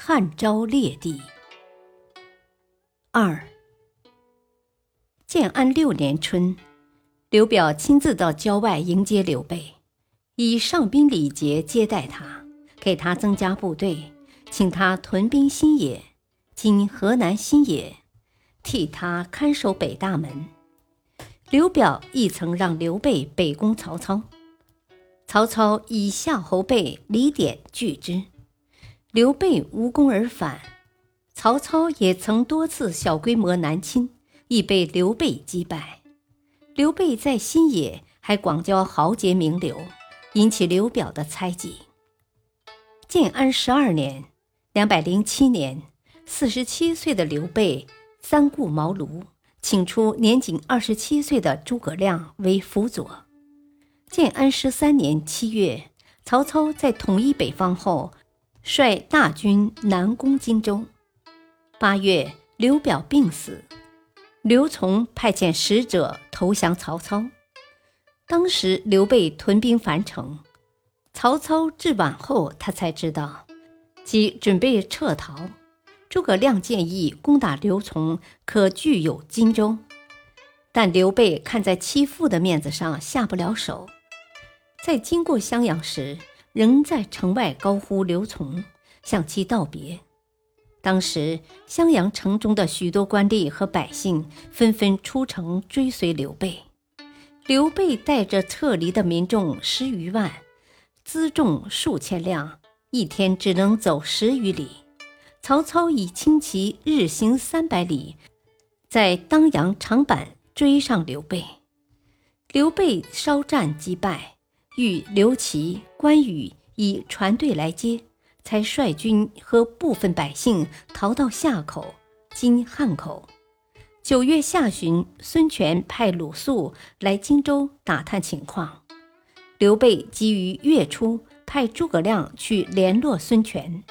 汉昭烈帝二。建安六年春，刘表亲自到郊外迎接刘备，以上宾礼节接待他，给他增加部队，请他屯兵新野（今河南新野），替他看守北大门。刘表亦曾让刘备北攻曹操，曹操以夏侯备、李典拒之。刘备无功而返，曹操也曾多次小规模南侵，亦被刘备击败。刘备在新野还广交豪杰名流，引起刘表的猜忌。建安十二年（两百零七年），四十七岁的刘备三顾茅庐，请出年仅二十七岁的诸葛亮为辅佐。建安十三年七月，曹操在统一北方后。率大军南攻荆州。八月，刘表病死，刘琮派遣使者投降曹操。当时刘备屯兵樊城，曹操至晚后，他才知道，即准备撤逃。诸葛亮建议攻打刘琮，可据有荆州，但刘备看在妻父的面子上，下不了手。在经过襄阳时。仍在城外高呼刘琮，向其道别。当时襄阳城中的许多官吏和百姓纷纷出城追随刘备。刘备带着撤离的民众十余万，辎重数千辆，一天只能走十余里。曹操以轻骑日行三百里，在当阳长坂追上刘备。刘备稍战即败。遇刘琦、关羽以船队来接，才率军和部分百姓逃到夏口（今汉口）。九月下旬，孙权派鲁肃来荆州打探情况，刘备急于月初派诸葛亮去联络孙权。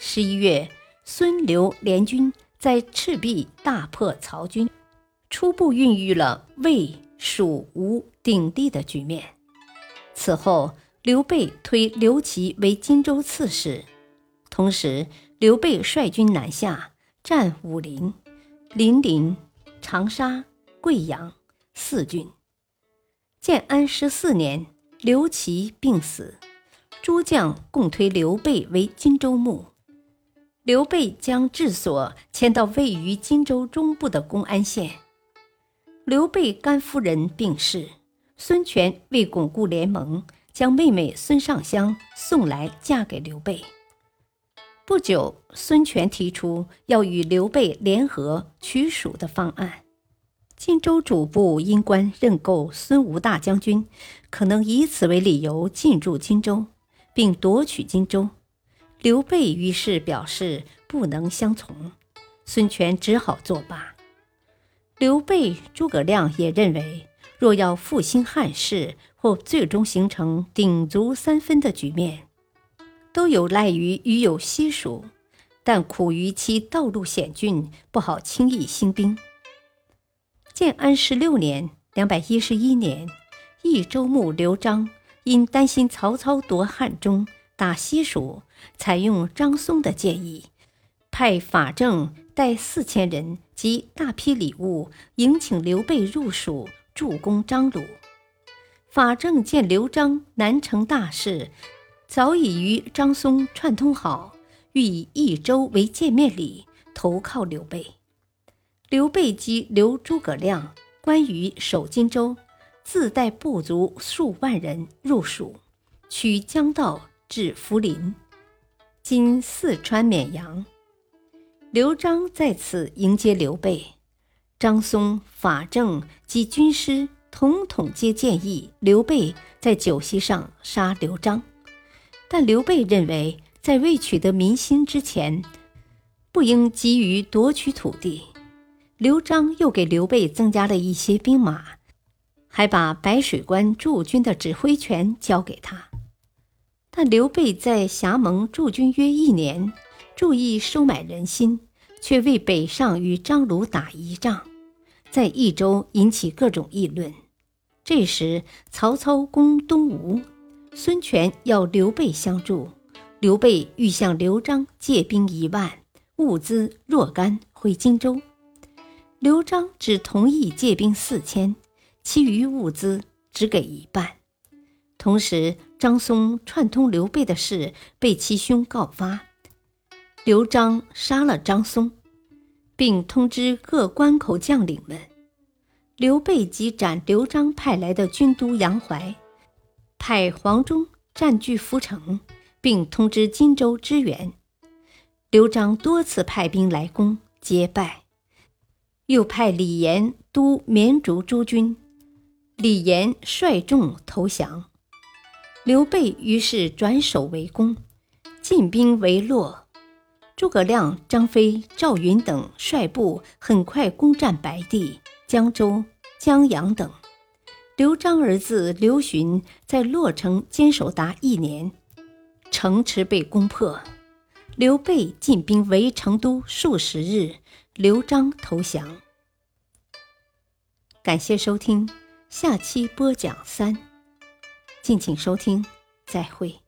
十一月，孙刘联军在赤壁大破曹军，初步孕育了魏、蜀、吴鼎立的局面。此后，刘备推刘琦为荆州刺史，同时，刘备率军南下，占武陵、临陵、长沙、贵阳四郡。建安十四年，刘琦病死，诸将共推刘备为荆州牧。刘备将治所迁到位于荆州中部的公安县。刘备干夫人病逝。孙权为巩固联盟，将妹妹孙尚香送来嫁给刘备。不久，孙权提出要与刘备联合取蜀的方案。荆州主簿因官认购孙吴大将军，可能以此为理由进驻荆州，并夺取荆州。刘备于是表示不能相从，孙权只好作罢。刘备、诸葛亮也认为。若要复兴汉室，或最终形成鼎足三分的局面，都有赖于与有西蜀，但苦于其道路险峻，不好轻易兴兵。建安十六年（两百一十一年），益州牧刘璋因担心曹操夺汉中、打西蜀，采用张松的建议，派法正带四千人及大批礼物迎请刘备入蜀。助攻张鲁，法正见刘璋难成大事，早已与张松串通好，欲以益州为见面礼，投靠刘备。刘备即留诸葛亮、关羽守荆州，自带部族数万人入蜀，取江道至涪陵（今四川绵阳）。刘璋在此迎接刘备。张松、法正及军师统统皆建议刘备在酒席上杀刘璋，但刘备认为，在未取得民心之前，不应急于夺取土地。刘璋又给刘备增加了一些兵马，还把白水关驻军的指挥权交给他。但刘备在峡盟驻军约一年，注意收买人心，却为北上与张鲁打一仗，在益州引起各种议论。这时，曹操攻东吴，孙权要刘备相助，刘备欲向刘璋借兵一万，物资若干回荆州。刘璋只同意借兵四千，其余物资只给一半。同时，张松串通刘备的事被其兄告发，刘璋杀了张松，并通知各关口将领们。刘备即斩刘璋派来的军都杨怀，派黄忠占据涪城，并通知荆州支援。刘璋多次派兵来攻，皆败。又派李严督绵竹诸军，李严率众投降。刘备于是转守为攻，进兵为洛。诸葛亮、张飞、赵云等率部很快攻占白帝、江州、江阳等。刘璋儿子刘询在洛城坚守达一年，城池被攻破。刘备进兵围成都数十日。刘璋投降。感谢收听，下期播讲三。敬请收听，再会。